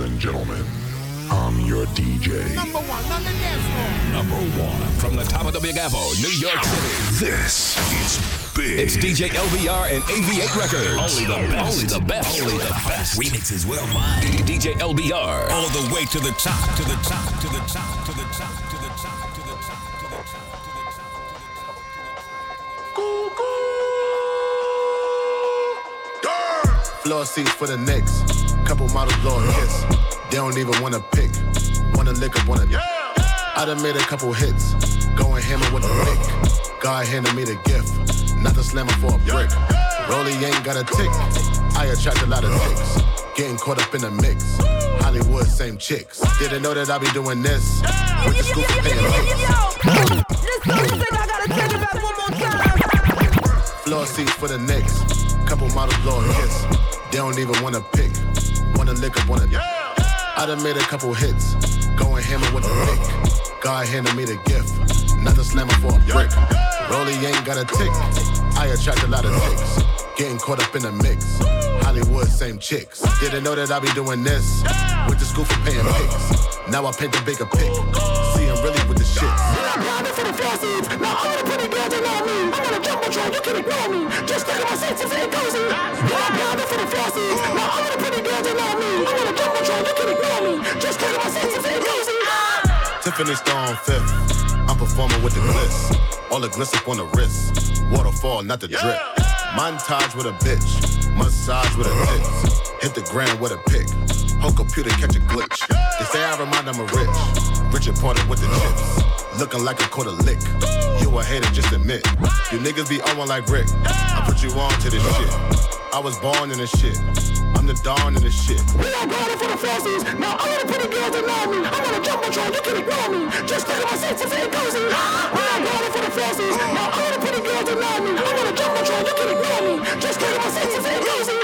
Ladies and gentlemen, I'm your DJ. Number one on the dance floor. Number one from the top of the Big New York City. This is big. It's DJ LBR and AV8 Records. Only the best. Only the best. Only the best. Remixes worldwide. DJ LBR. All the way to the top, to the top, to the top, to the top, to the top, to the top, to the top, to the top. Floor seats for the Knicks. Couple models blow a kiss. They don't even wanna pick. Wanna lick up, wanna. I done made a couple hits. Going hammer with a pick. God handed me the gift. Not the slammer for a brick. Rolly ain't got a tick. I attract a lot of ticks. Getting caught up in the mix. Hollywood, same chicks. Didn't know that I'd be doing this. With the school for paying. Floor seats for the Knicks. Couple models blow hits. They don't even wanna pick. Wanna lick up, wanna. I done made a couple hits. Going hammer with a pick. God handed me the gift. Not the slammer for a brick. Rolly ain't got a tick. I attract a lot of ticks. Getting caught up in the mix. Hollywood, same chicks. Didn't know that I'd be doing this. Went to school for paying pics. Now I paint the bigger pic. See, I'm really with the shit. I'm grinding for the flossies. Now all the pretty girls they know me. I'm on a jumbotron, you can ignore me. Just look at my senses and cozy. Grinding for the flossies. Now all the pretty Tiffany Stone fifth. I'm performing with the gliss. All the gliss up on the wrist. Waterfall, not the drip. Montage with a bitch. Massage with a tits. Hit the ground with a pick. Whole computer catch a glitch. They say I remind them of rich. Richard Porter with the chips. Looking like a quarter lick. You a hater, just admit. You niggas be on one like Rick. I put you on to this shit. I was born in this shit. I'm the dawn in this shit. We are grinding for the flossies. Now all the pretty girls know me. I'm on a jumbotron, you can ignore me. Just look at my senses and cozy. We are grinding for the flossies. Now all the pretty girls know me. I'm on a jumbotron, you can ignore me. Just look at my senses and cozy.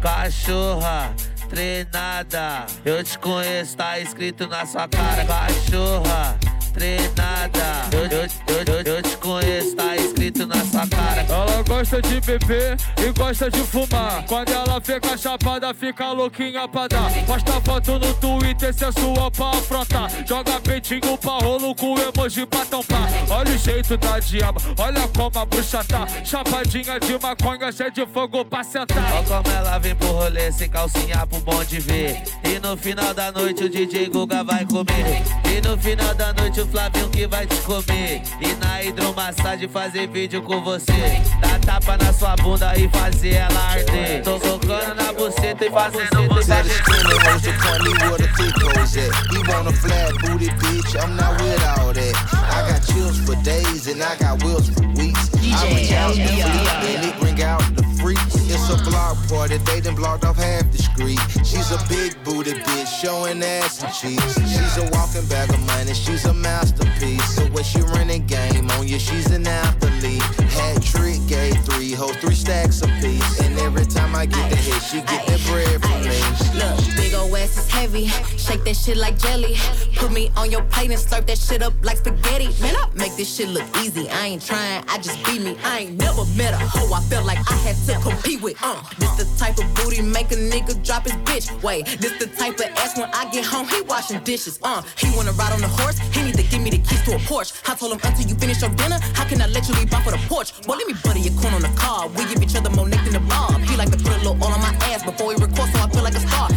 Cachorra treinada, eu te conheço, tá escrito na sua cara. Cachorra treinada, eu, eu, eu, eu, te conheço, tá escrito na sua cara. Ela gosta de beber e gosta de fumar. Quando ela fica chapada, fica louquinha pra dar. Posta foto no Twitter, sensual pra afrontar. Joga peitinho pra rolo com emoji pra tampar. Olha o jeito da diaba, olha como a bruxa tá. Chapadinha de maconha, cheia de fogo pra sentar. Olha como ela vem pro rolê sem calcinha pro bom de ver. E no final da noite o DJ Guga vai comer. E no final da noite o Flavinho que vai te comer. E na hidromassagem fazer vídeo com você. Dar tapa na sua bunda e fazer ela arder. Tô tocando na buceta e fazendo você Tell the skinny arder. hoes to point me where the thick hoes at. He want a flat booty bitch, I'm not with all that. I got chills for days and I got wills for weeks. I bring out the fleet and it bring out the freaks. It's a block party, they done blocked off half the She's a big booty bitch, showing ass and cheeks. She's a walking bag of money, she's a masterpiece. So when she running game on you, she's an athlete. Hat trick, gave three hoes, three stacks apiece. And every time I get the hit, she get that bread from me. Look, big ol' ass is heavy. Shake that shit like jelly. Put me on your plate and slurp that shit up like spaghetti. Man, I make this shit look easy. I ain't trying, I just be me. I ain't never met a hoe I felt like I had to compete with. Uh, this the type of booty make a nigga drop his bitch. Wait, this the type of ass when I get home, he washing dishes. Uh, he wanna ride on the horse, he need to give me the keys to a Porsche. I told him until you finish your dinner, how can I let you leave off for the porch? Boy, let me butter your corn on the car. We give each other more neck than the bob. He like to put a little oil on my ass before we record, so I feel like a star.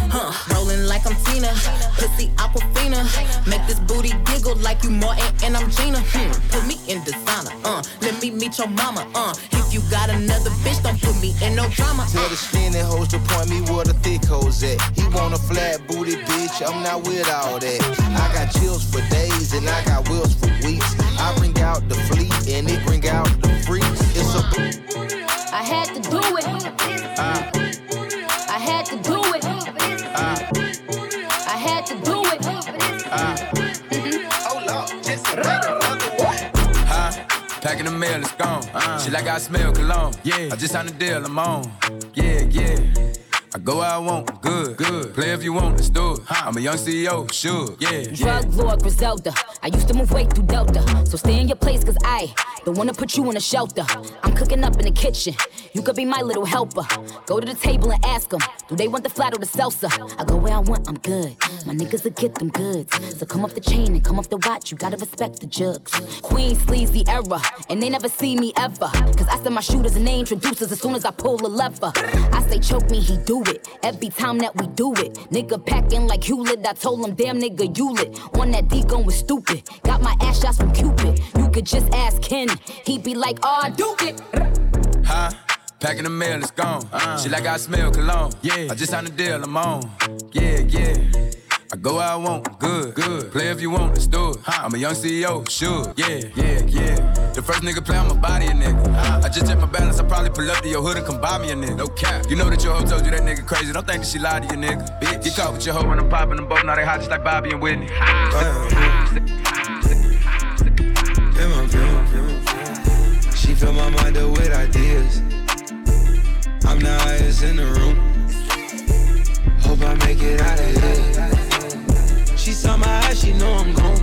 Rolling like I'm Tina, pussy Aquafina. Make this booty giggle like you Martin and I'm Gina. Hmm, put me in designer, uh. Let me meet your mama, uh. If you got another bitch, don't put me in no drama. Uh. Tell the skinny hoes to point me where the thick hoes at. He want a flat booty bitch, I'm not with all that. I got chills for days and I got wills for weeks. I bring out the fleet and it bring out the freaks. It's a. I had to do it. I Packing the mail, it's gone. Uh, she like I smell cologne. Yeah. I just signed a deal, I'm on. Yeah, yeah. I go where I want, good, good. Play if you want, let's do it. I'm a young CEO, sure, yeah. Drug Lord Griselda. I used to move weight through Delta. So stay in your place, cause I don't wanna put you in a shelter. I'm cooking up in the kitchen. You could be my little helper. Go to the table and ask them, do they want the flat or the salsa? I go where I want, I'm good. My niggas will get them goods. So come off the chain and come off the watch, you gotta respect the jugs. Queen sleazy era, and they never see me ever. Cause I send my shooters and they introducers as soon as I pull a lever. I say choke me, he do it. Every time that we do it, nigga packing like Hewlett. I told him, damn nigga, you lit. On that D going stupid. Got my ass shots from Cupid. You could just ask Ken. He'd be like, oh, I do it. Huh? Packing the mail, it's gone. Uh, she like I smell cologne. Yeah. I just signed a deal, I'm on. Yeah, yeah. I go where I want, good, good. Play if you want, let's do it. I'm a young CEO, sure, yeah, yeah, yeah. The first nigga play, I'ma body a nigga. I just check my balance, I probably pull up to your hood and come buy me a nigga. No cap. You know that your hoe told you that nigga crazy. Don't think that she lied to you, nigga. Bitch. Get caught with your hoe when I'm popping them both. Now they hot just like Bobby and Whitney. She fill my mind up with ideas. I'm the highest in the room. Hope I make it out of here. She know I'm gone.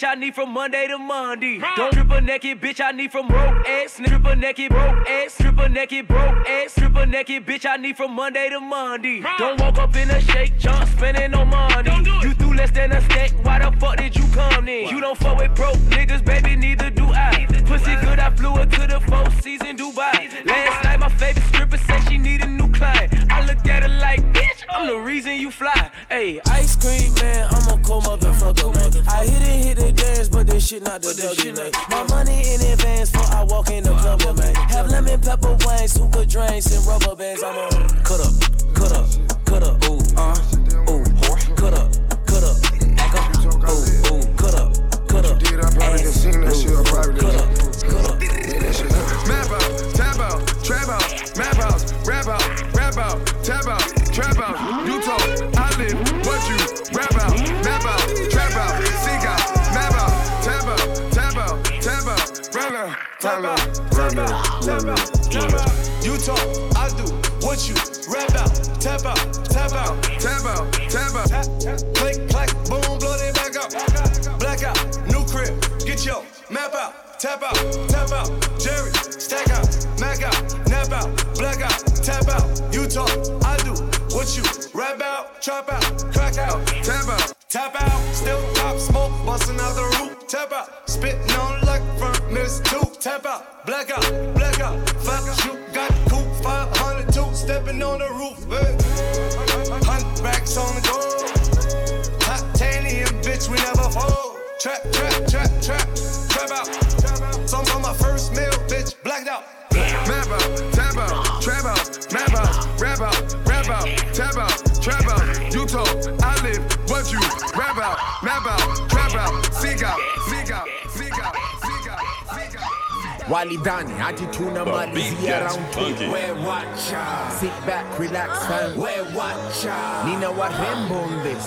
Bitch, I need from Monday to Monday. Don't stripper naked bitch, I need from broke ass stripper naked, broke ass stripper naked, broke ass stripper naked bitch, I need from Monday to Monday. Don't walk up in a shake, jump spending no money. You threw less than a stack, why the fuck did you come in? You don't fuck with broke niggas, baby, neither do I. Pussy good, I flew her to the four season Dubai. Last night, my favorite stripper said she need a new client. I looked at her like, bitch, I'm the reason you fly. Hey, ice cream man, I'm a cold motherfucker, man. I hit it, hit the dance, but this shit not the dougie, man. My money in advance before I walk in the club, man. Have lemon pepper wings, hookah drinks, and rubber bands. I'm on cut up, cut up, cut up, ooh, uh, ooh, cut up, cut up, act up, ooh, ooh, cut up, cut up. Did I probably just seen that shit? I probably cut up, cut up. Map out, tap out, trap out, map house, rap out, rap out, tap out, trap out. You tap out, tap out, tap out, tap out. You talk, I do, what you rap out, tap out, tap out, tap out, tap out. Click, clack, boom, blow that back out, black out, new crib, get your map out, tap out, tap out, Jerry, stack out, mac out, nap out, black out, tap out. You talk, I do, what you rap out, trap out, crack out, tap out, tap out, still pop smoke, busting out the roof, tap out, spitting tap out, black out, black out, fuck you got cool, 502, stepping on the roof, hey. hundred racks on the go, titanium bitch, we never fold. Trap, trap, trap, trap, trap out. Some on my first meal, bitch, blacked out. Map out, tap out, trap out, map out, rap out, rap out, tap out, trap out. You talk, I live, what you rap out, map out, trap out, seek out, seek out, out. Walidani, attituna malizia round two. We watcha. Sit back, relax, ah. fam. We watcha. Nina warembo on this.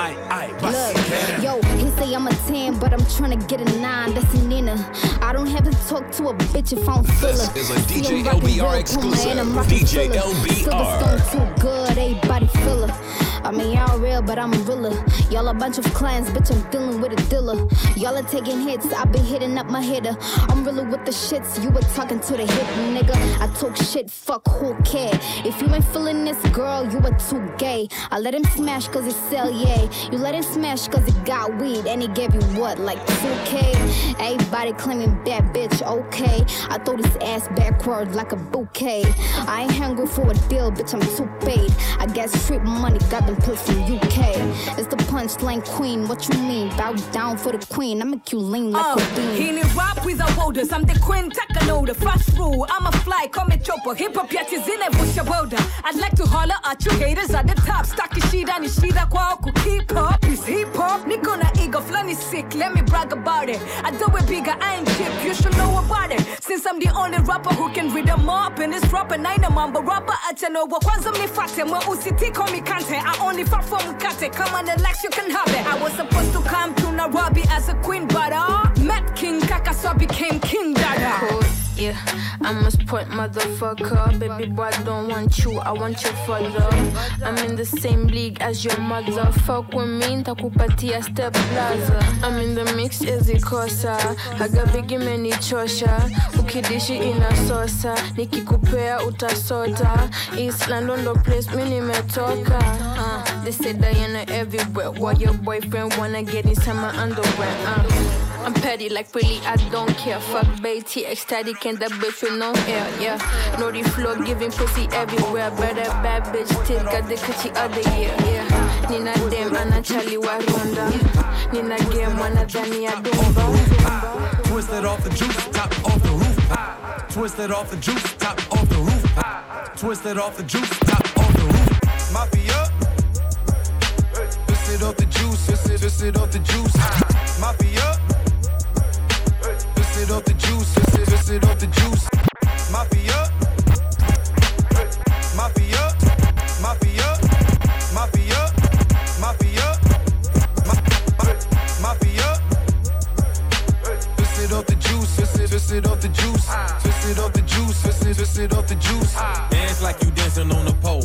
Aye, aye, Look, yo, he say I'm a 10, but I'm tryna get a 9. That's a Nina. I don't have to talk to a bitch if I'm full of. This is a DJ LBR exclusive. DJ LBR. Silverstone too good, everybody filler. I mean, y'all real, but I'm a realer. Y'all a bunch of clans, bitch, I'm dealing with a dealer. Y'all are taking hits, I've been hitting up my hitter. I'm really with the shits, you were talking to the hip nigga. I talk shit, fuck who care. If you ain't feeling this girl, you are too gay. I let him smash cause he sell, yeah. You let him smash cause he got weed and he gave you what, like 2K? Everybody claiming bad bitch, okay. I throw this ass backwards like a bouquet. I ain't hungry for a deal, bitch, I'm too paid. I got street money, got them UK. It's the punchline queen, what you mean? Bow down for the queen, I make you lean like Uh, a bean. ni rap without borders I'm the queen taka know the first rule I'm a fly kama chopper hip hop yet is in a welder I'd like to holler at you haters at the top. Staki shida ni shida kwao ku keep up Is hip hop. Niko na ego flani sick. Let me brag about it. I do it bigger I ain't cheap you should know about it. Since I'm the only rapper who can read them up in this rap and I know mambo rapper acha no wa kwanza mnifate mweusi tiko mikante I only fuck for mkate come on Lex you can have it. I was supposed to come to Nairobi as a queen but uh met King Kaka so I became King Dada yeah. I'm a sport motherfucker. Baby boy, I don't want you, I want your father. I'm in the same league as your mother. Fuck with me, ntakupatia step plaza. I'm in the mix ezikosa. Agabigi menichosha. Ukidishi inasosa. Nikikupea utasota. East London ndo place mi nimetoka. Uh, they say Diana everywhere. Why your boyfriend wanna get inside my underwear? Uh. I'm petty, like really, I don't care. Fuck Beatty, ecstatic, and that bitch with no air, yeah. Naughty floor, giving pussy everywhere. Better bad bitch, still got the coochie other year, yeah. Nina dem, ana chali wa ronda. Nina game, wanadhani ya dumba. Twisted off the juice, top off the roof. Twisted off the juice, top off the roof. Twisted off the juice, top off the roof. Mafia. Twisted off the juice, twisted, twisted off the juice. Mafia. Twisted off the juice, twisted, twisted off the juice. Mafia. Mafia. Mafia. Mafia. Mafia. Ma- ma- Mafia. Twisted off the juice, twisted, it off the juice. Twisted off the juice, twisted, twisted off the juice. Dance like you dancing on a pole.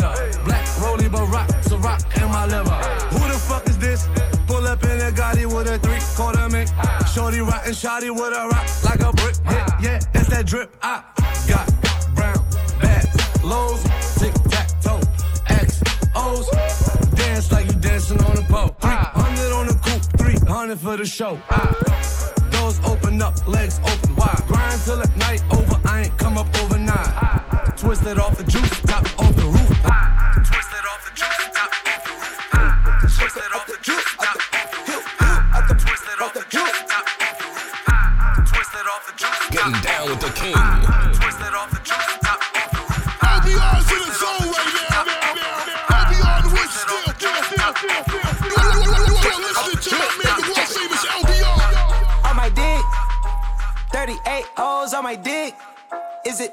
Black Rolly Barack, Ciroc in my liver. Who the fuck is this? Pull up in a Gotti with a three quarter mink. Shorty rockin' shotty with a rock like a brick. Yeah, yeah, it's that drip. I got brown bags, lows, tic tac toe, X O's. Dance like you dancing on a pole. 300 on the coupe, 300 for the show. Doors open up, legs open wide. Grind till the night over, I ain't come up overnight. Twisted off the juice, top off the roof. Twisted off the juice, top off the roof. Twisted off the juice, top off the roof. Twisted off the juice, top off the roof. Twisted off the juice, Getting down with the king.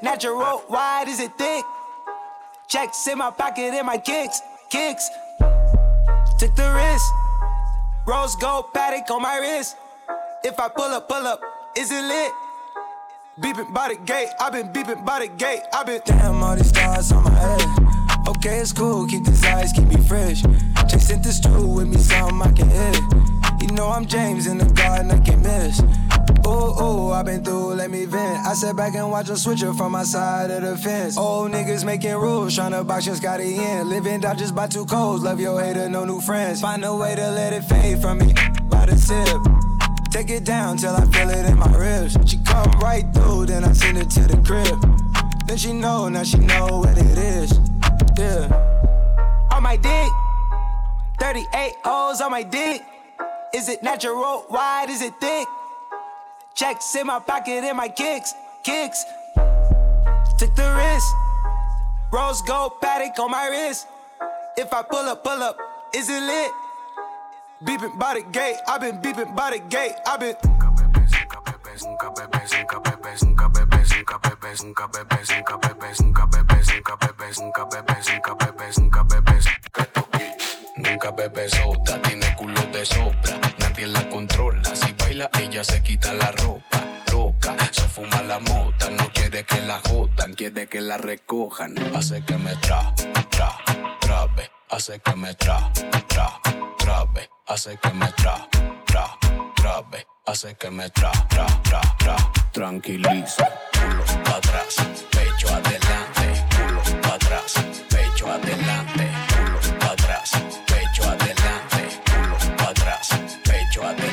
Natural? Wide? Is it thick? Checks in my pocket and my kicks. Kicks. Took the risk. Rose gold Patek on my wrist. If I pull up, pull up, is it lit? Beeping by the gate, I've been beeping by the gate, I've been Damn, all these stars on my head. Okay, it's cool, keep these eyes, keep me fresh. Chasing the stool with me, something I can hit. You know I'm James in the garden, I can miss. Ooh, ooh, I've been through, let me vent. I sat back and watch a switcher from my side of the fence. Old niggas making rules, tryna box your Scotty in. Living out just by two codes, love your hater, no new friends. Find a way to let it fade from me by the tip. Take it down till I feel it in my ribs. She come right through, then I send it to the crib. Then she know, now she know what it is. Yeah. On my dick, 38 O's on my dick. Is it natural? Wide? Is it thick? Checks in my pocket and my kicks, kicks. Took the risk. Rose gold Patek on my wrist. If I pull up, pull up, is it lit? Beeping by the gate, I've been beeping by the gate, I've been. Nunca bebe sota, tiene culo de sopra, nadie la controla. Ella se quita la ropa. Loca, se fuma la mota, no quiere que la jodan, quiere que la recojan. Hace que me tra, tra, trabe, hace que me tra, tra, trabe, hace que me tra, tra, trabe, hace que me tra, tra, tra, tra. Tranquiliza, culo para atrás, pecho adelante, culo para atrás, pecho adelante, culo para atrás, pecho adelante, culo para atrás, pecho adelante.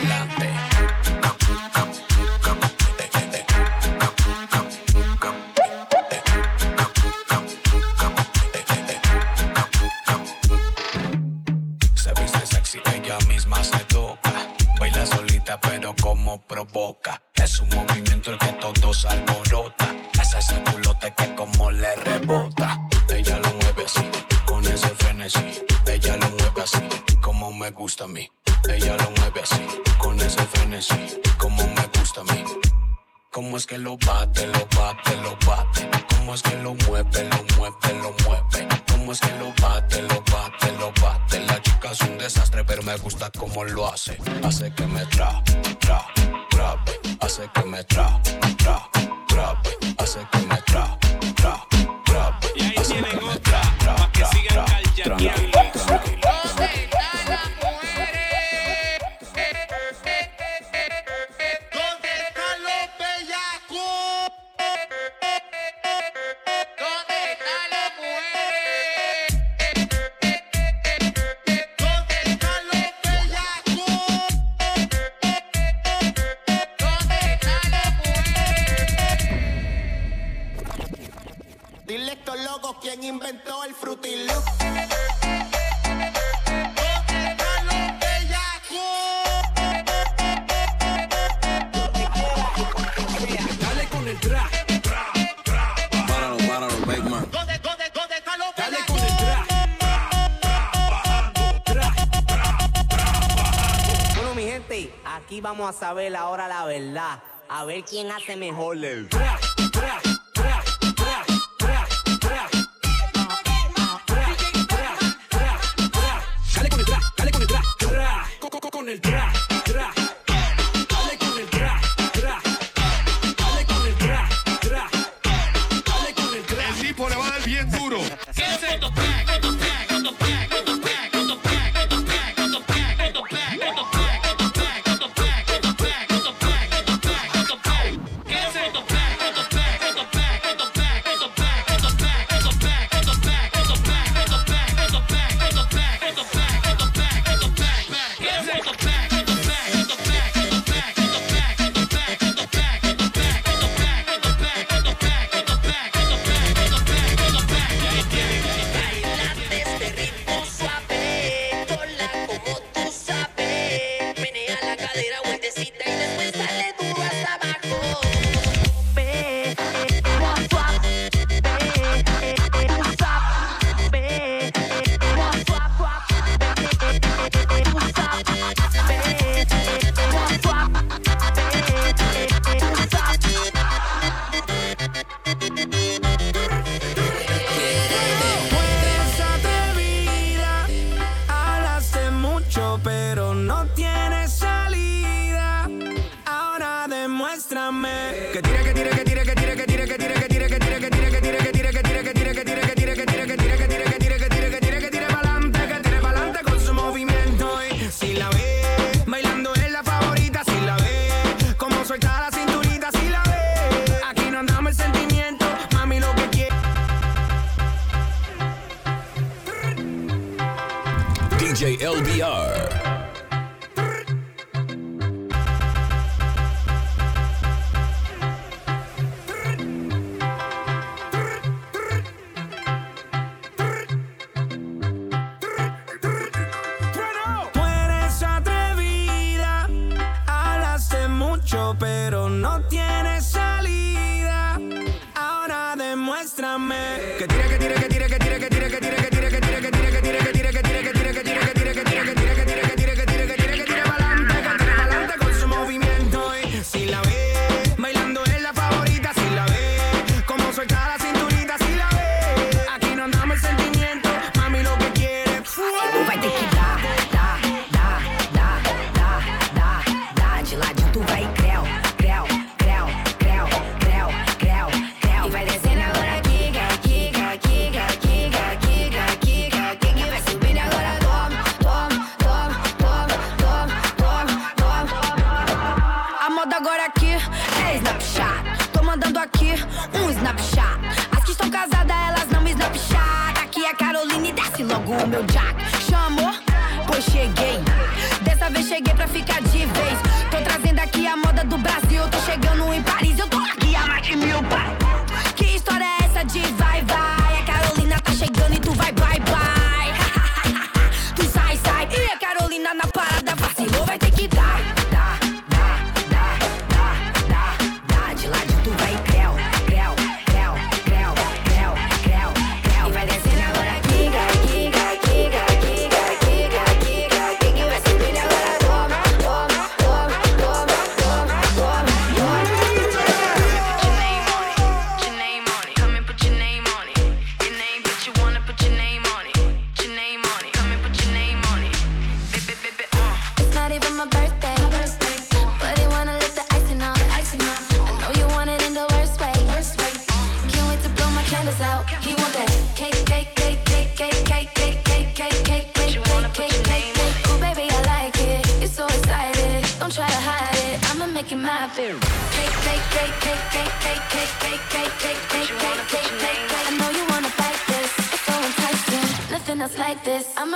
Vamos a saber ahora la verdad. A ver quién hace mejor el aqui um snapshot. As que estão casadas, elas não me snapshot. Aqui é Caroline, desce logo o meu jack. Chamou? Pois cheguei. Dessa vez cheguei pra ficar de vez.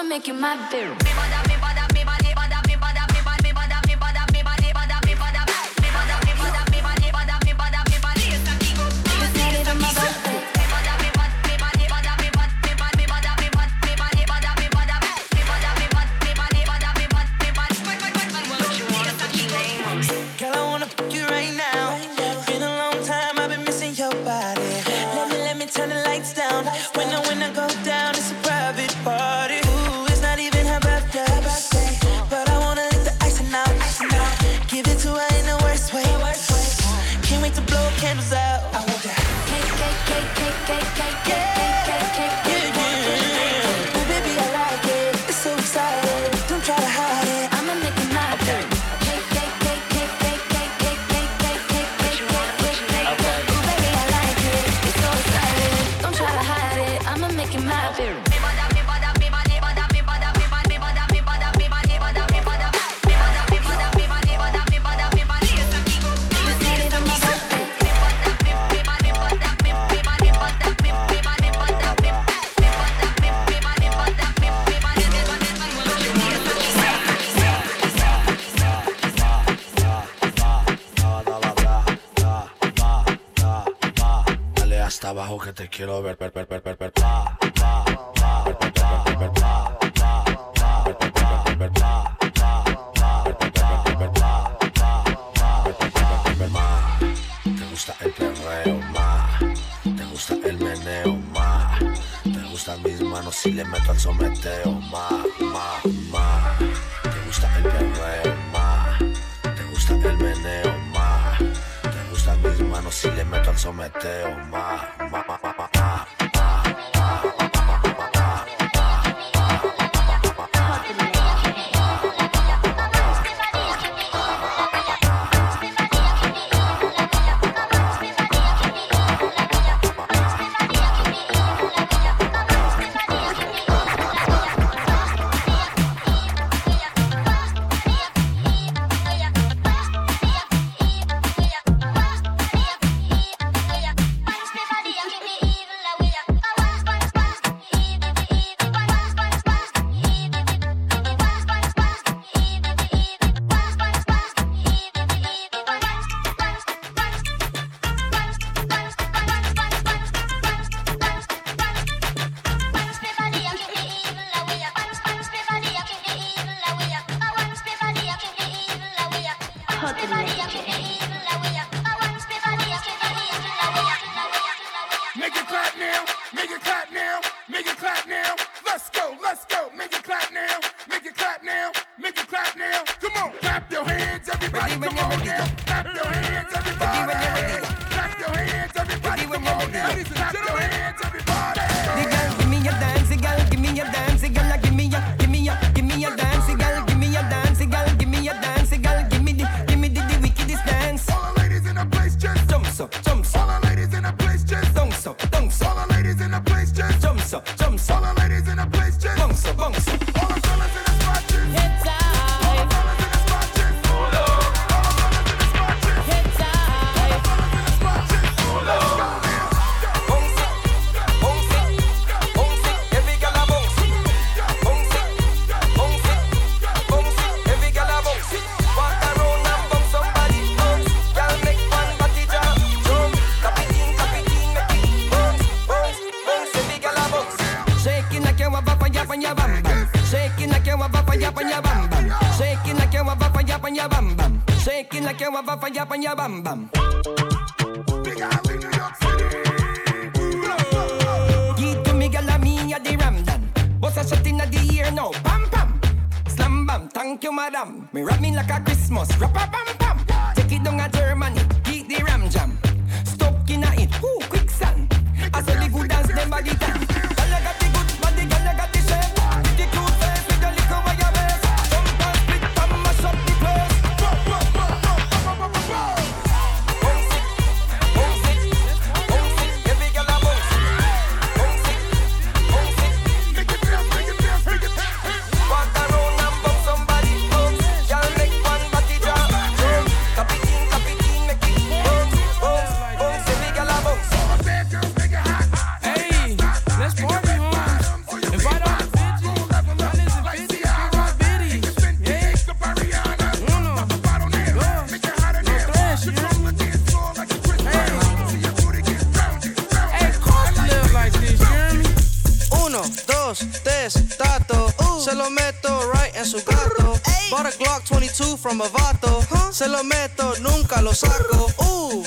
make you my baby. hands quiero ver, ver, ver, ver, ver, ver. Te gusta el perreo, ma. Te gusta el meneo, ma. Te gustan mis manos si le meto al someteo, Se lo meto, nunca lo saco. Uh,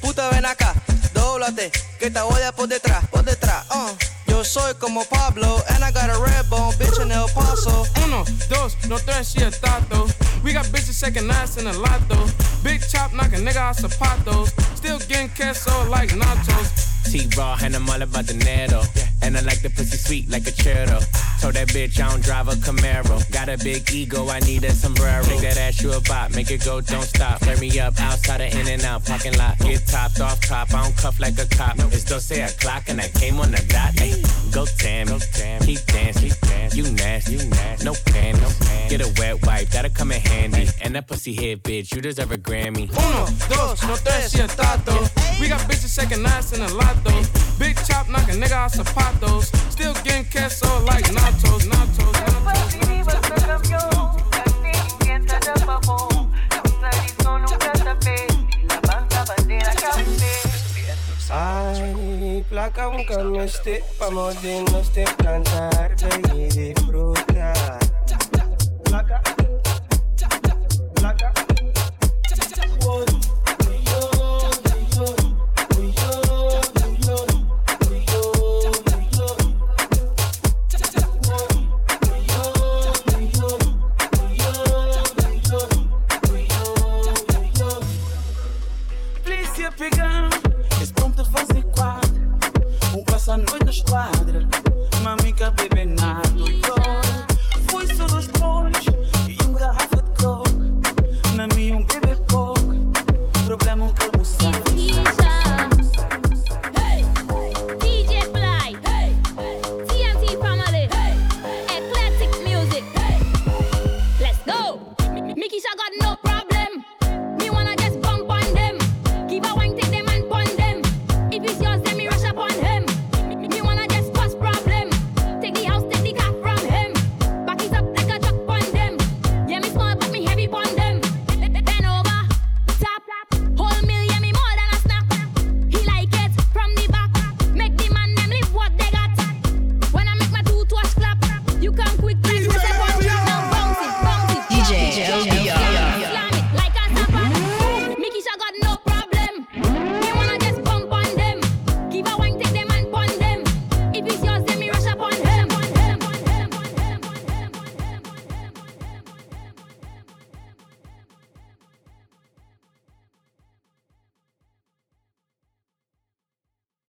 puta, ven acá, doblate, que te voy a por detrás, por detrás. Uh. Yo soy como Pablo, and I got a red bone, bitch in El Paso. Uno, dos, no tres, she a tato. We got bitches second ass in a lotto. Big chop knocking nigga out zapatos. Still getting queso like nachos. T-Raw, and I'm all about the dinero. And I like the pussy sweet like a churro. Told that bitch I don't drive a Camaro. Got a big ego, I need a sombrero. Make that ass you a bop, make it go, don't stop. Flare me up outside of in and out parking lot. Get topped off top, I don't cuff like a cop. It's Jose a clock and I came on the dot. Ay, go Tammy, keep dancing. Dance. You nasty, you nasty. No panties. no panties. Get a wet wipe, gotta come in handy. And that pussy head, bitch, you deserve a Grammy. Uno, dos, no tres, y el tato. We got bitches second nights in a lot though. Big chop knocking nigga out zapatos. Still getting queso like nachos, nachos, nachos. Ay, placa, no esté, vamos de no esté cantar, ven y disfrutar. Placa, placa.